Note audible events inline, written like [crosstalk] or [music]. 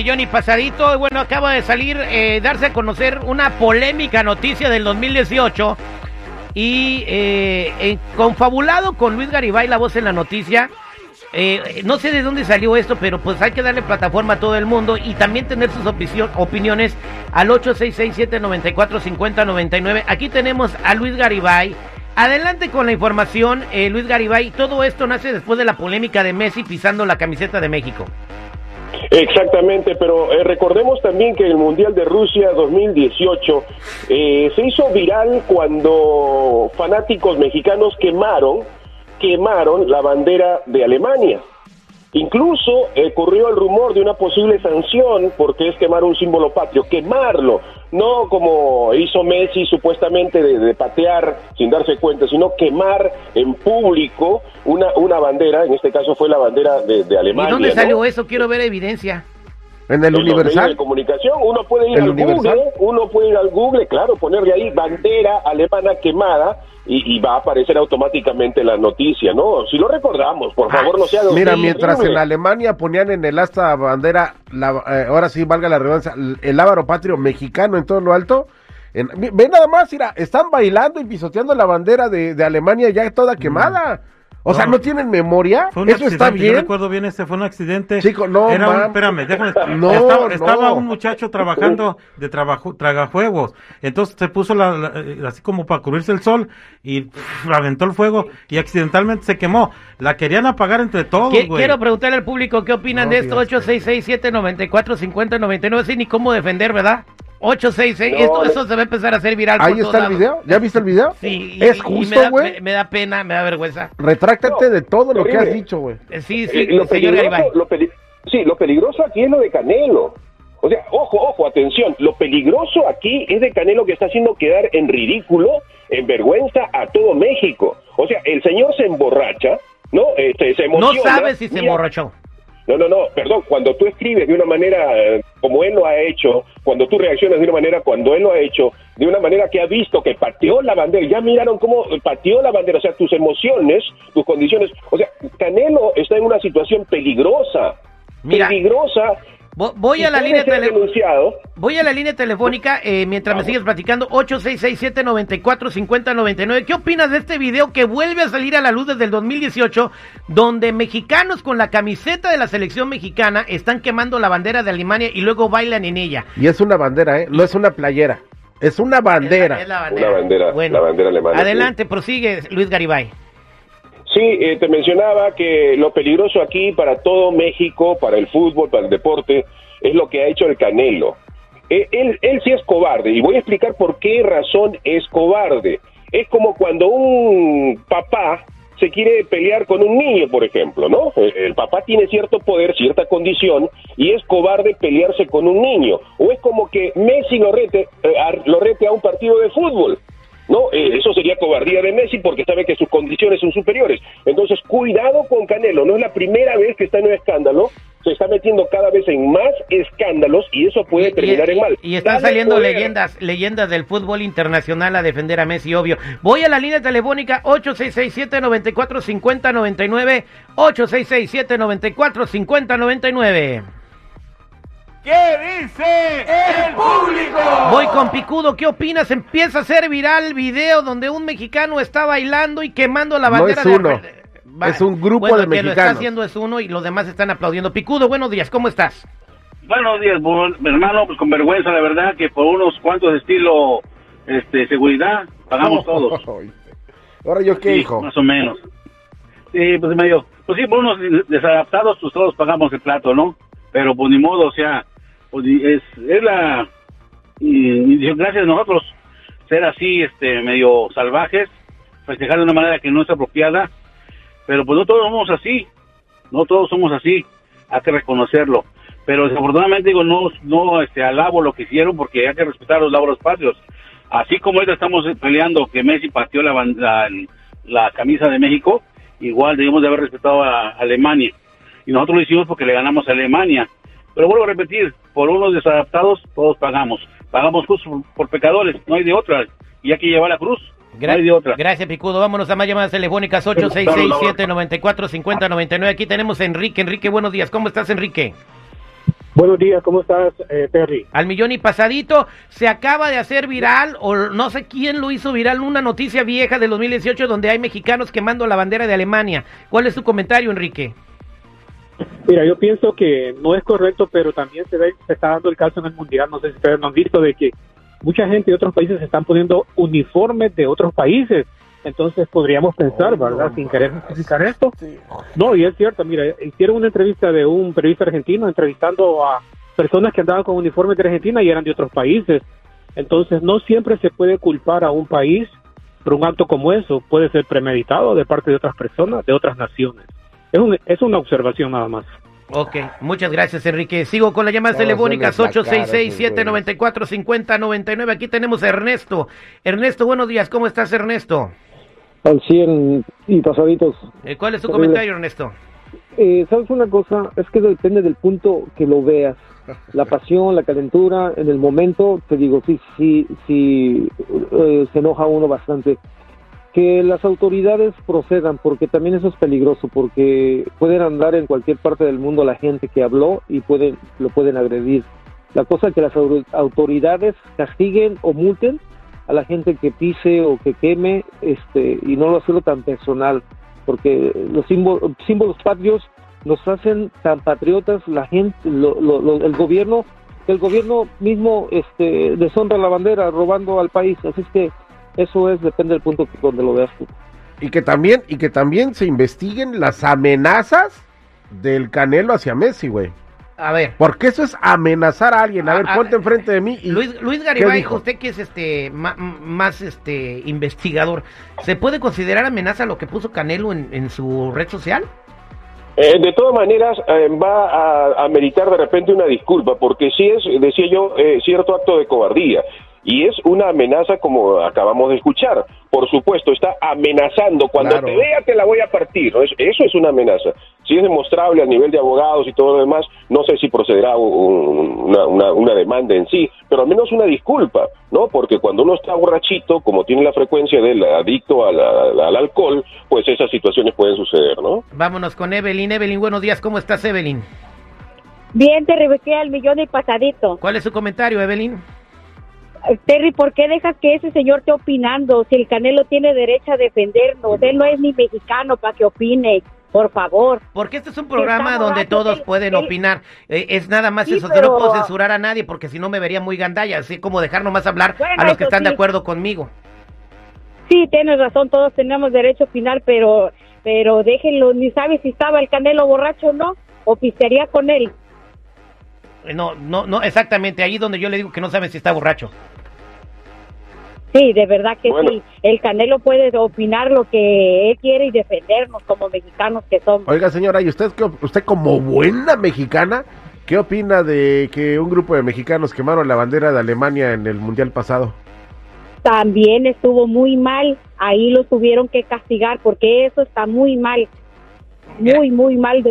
millón y pasadito. Bueno, acaba de salir, eh, darse a conocer una polémica noticia del 2018 y eh, eh, confabulado con Luis Garibay, la voz en la noticia. Eh, no sé de dónde salió esto, pero pues hay que darle plataforma a todo el mundo y también tener sus opiniones al 866-794-5099. Aquí tenemos a Luis Garibay. Adelante con la información, eh, Luis Garibay. Todo esto nace después de la polémica de Messi pisando la camiseta de México. Exactamente, pero eh, recordemos también que el Mundial de Rusia 2018 eh, se hizo viral cuando fanáticos mexicanos quemaron, quemaron la bandera de Alemania. Incluso ocurrió el rumor de una posible sanción porque es quemar un símbolo patrio, quemarlo, no como hizo Messi supuestamente de, patear sin darse cuenta, sino quemar en público una, una bandera, en este caso fue la bandera de, Alemania. ¿Y dónde salió eso? Quiero ver evidencia. En el Universal. de comunicación, uno puede ir al Google, uno puede ir al Google, claro, ponerle ahí bandera alemana quemada y, va a aparecer automáticamente la noticia, ¿no? Si lo recordamos, por favor, no sea... Mira, mientras en Alemania ponían en el asta bandera, la, eh, ahora sí valga la redundancia, el ávaro patrio mexicano en todo lo alto, en, ve nada más, mira, están bailando y pisoteando la bandera de, de Alemania ya toda quemada. O sea, ¿no tienen memoria? ¿Eso está bien? Yo recuerdo bien, este fue un accidente. Chico, no, Era espérame, déjame. [laughs] No, estaba, un muchacho trabajando de trabajo, tragafuegos. Entonces se puso la, eh, así como para cubrirse el sol y aventó el fuego y accidentalmente se quemó. La querían apagar entre todos, güey. Quiero preguntarle al público qué opinan de esto. 8667 94 50 99 Sin ni cómo defender, ¿verdad? 866, esto, eso se va a empezar a hacer viral. Ahí está el video, ¿ya viste el video? Sí, es justo, güey. Me, da pena, me da vergüenza. Retráctate de todo lo que has dicho, güey. Eh, sí, sí, lo señor lo Sí, lo peligroso aquí es lo de Canelo. O sea, ojo, ojo, atención, lo peligroso aquí es de Canelo que está haciendo quedar en ridículo, en vergüenza a todo México. O sea, el señor se emborracha, ¿no? Este, se emociona. No sabe si se emborrachó. No, no, no, perdón, cuando tú escribes de una manera eh, como él lo ha hecho, cuando tú reaccionas de una manera cuando él lo ha hecho, de una manera que ha visto que pateó la bandera, ya miraron cómo pateó la bandera, o sea, tus emociones, tus condiciones, o sea, Canelo está en una situación peligrosa, peligrosa Voy a, la línea voy a la línea telefónica eh, mientras me sigues platicando. 8667-945099. ¿Qué opinas de este video que vuelve a salir a la luz desde el 2018? Donde mexicanos con la camiseta de la selección mexicana están quemando la bandera de Alemania y luego bailan en ella. Y es una bandera, ¿eh? No es una playera. Es una bandera. Es la, bandera. Una bandera, bueno, la bandera alemana. Adelante, prosigue Luis Garibay. Sí, eh, te mencionaba que lo peligroso aquí para todo México, para el fútbol, para el deporte, es lo que ha hecho el Canelo. Eh, él, él sí es cobarde y voy a explicar por qué razón es cobarde. Es como cuando un papá se quiere pelear con un niño, por ejemplo, ¿no? El, papá tiene cierto poder, cierta condición, y es cobarde pelearse con un niño. O es como que Messi lo rete, eh, lo rete a un partido de fútbol. No, eh, eso sería cobardía de Messi porque sabe que sus condiciones son superiores. Entonces, cuidado con Canelo, no es la primera vez que está en un escándalo, se está metiendo cada vez en más escándalos y eso puede terminar en mal. Y están saliendo leyendas, leyendas del fútbol internacional a defender a Messi, obvio. Voy a la línea telefónica 8667-945099, 8667-945099. ¿Qué dice el público? Voy con Picudo, ¿qué opinas? Empieza a ser viral video donde un mexicano está bailando y quemando la bandera no es uno. Es un grupo de mexicanos. que lo está haciendo es uno y los demás están aplaudiendo. Picudo, buenos días, ¿cómo estás? Buenos días, hermano, pues con vergüenza, la verdad, que por unos cuantos de estilo este, seguridad pagamos todos. [laughs] Ahora yo qué, hijo. Más o menos. Sí, pues medio. Pues sí, por unos desadaptados, pues todos pagamos el plato, ¿no? Pero pues ni modo, o sea, es, es la y, gracias a nosotros ser así, este, medio salvajes, festejar de una manera que no es apropiada, pero pues no todos somos así, no todos somos así, hay que reconocerlo. Pero desafortunadamente digo, no, no este, alabo lo que hicieron porque hay que respetar los labros patrios. Así como ahorita estamos peleando que Messi pateó la, la, la camisa de México, igual debemos de haber respetado a Alemania. Y nosotros lo hicimos porque le ganamos a Alemania. Pero vuelvo a repetir, por unos desadaptados todos pagamos. Pagamos justo por, pecadores, no hay de otra. Y hay que llevar la cruz. Gracias, Picudo. Vámonos a más llamadas telefónicas 866-794-5099. Aquí tenemos a Enrique. Enrique, buenos días. ¿Cómo estás, Enrique? Buenos días, ¿cómo estás, eh, Terry? Al millón y pasadito, se acaba de hacer viral, o no sé quién lo hizo viral, una noticia vieja del 2018 donde hay mexicanos quemando la bandera de Alemania. ¿Cuál es tu comentario, Enrique? Mira, yo pienso que no es correcto, pero también se, ve, se está dando el caso en el Mundial, no sé si ustedes lo han visto, de que mucha gente de otros países están poniendo uniformes de otros países. Entonces podríamos pensar, ¿verdad? Sin querer justificar esto. No, y es cierto, mira, hicieron una entrevista de un periodista argentino entrevistando a personas que andaban con uniformes de Argentina y eran de otros países. Entonces no siempre se puede culpar a un país por un acto como eso. Puede ser premeditado de parte de otras personas, de otras naciones. Es, es una observación nada más. Ok, muchas gracias Enrique. Sigo con las llamadas telefónicas 866-794-5099. Aquí tenemos a Ernesto. Ernesto, buenos días. ¿Cómo estás Ernesto? Al 100 y pasaditos. Eh, ¿Cuál es tu comentario Ernesto? Eh, ¿Sabes una cosa? Es que depende del punto que lo veas. La [laughs] pasión, la calentura, en el momento, te digo, sí, sí, sí, eh, se enoja uno bastante que las autoridades procedan, porque también eso es peligroso, porque pueden andar en cualquier parte del mundo la gente que habló y pueden lo pueden agredir. La cosa es que las autoridades castiguen o multen a la gente que pise o que queme, este, y no lo hacerlo tan personal, porque los símbolos, símbolos patrios nos hacen tan patriotas, la gente, el gobierno, el gobierno mismo este, deshonra la bandera robando al país, así es que eso es, depende del punto donde lo veas tú. Y que también, y que también se investiguen las amenazas del Canelo hacia Messi, güey. A ver. Porque eso es amenazar a alguien. A, ver, ponte enfrente de mí. Y, Luis, Luis Garibay, usted que es este más, este investigador, ¿se puede considerar amenaza lo que puso Canelo en, su red social? Eh, de todas maneras, eh, va a, a, meritar de repente una disculpa, porque si es, decía yo, eh, cierto acto de cobardía y es una amenaza como acabamos de escuchar. Por supuesto, está amenazando. Cuando te vea te la voy a partir. Eso es una amenaza. Si es demostrable a nivel de abogados y todo lo demás, no sé si procederá una, una, demanda en sí, pero al menos una disculpa, ¿no? Porque cuando uno está borrachito, como tiene la frecuencia del adicto al, al alcohol, pues esas situaciones pueden suceder, ¿no? Vámonos con Evelyn. Evelyn, buenos días. ¿Cómo estás, Evelyn? Bien, te rebequé al millón y pasadito. ¿Cuál es su comentario, Evelyn? Terry, ¿por qué dejas que ese señor esté opinando si el Canelo tiene derecho a defendernos? Él no es ni mexicano para que opine. Por favor. Porque este es un programa donde todos pueden opinar. Eh, es nada más eso. Yo no puedo censurar a nadie porque si no me vería muy gandalla. Así como dejar nomás hablar a los que están de acuerdo conmigo. Sí, tienes razón. Todos tenemos derecho a opinar, pero, pero déjenlo. Ni sabe si estaba el Canelo borracho o no. O pistearía con él. No, no, no, exactamente, ahí donde yo le digo que no sabe si está borracho. Sí, de verdad que sí. El Canelo puede opinar lo que él quiere y defendernos como mexicanos que somos. Oiga, señora, ¿y usted, usted como buena mexicana, qué opina de que un grupo de mexicanos quemaron la bandera de Alemania en el Mundial pasado? También estuvo muy mal. Ahí lo tuvieron que castigar porque eso está muy mal. Muy, muy mal de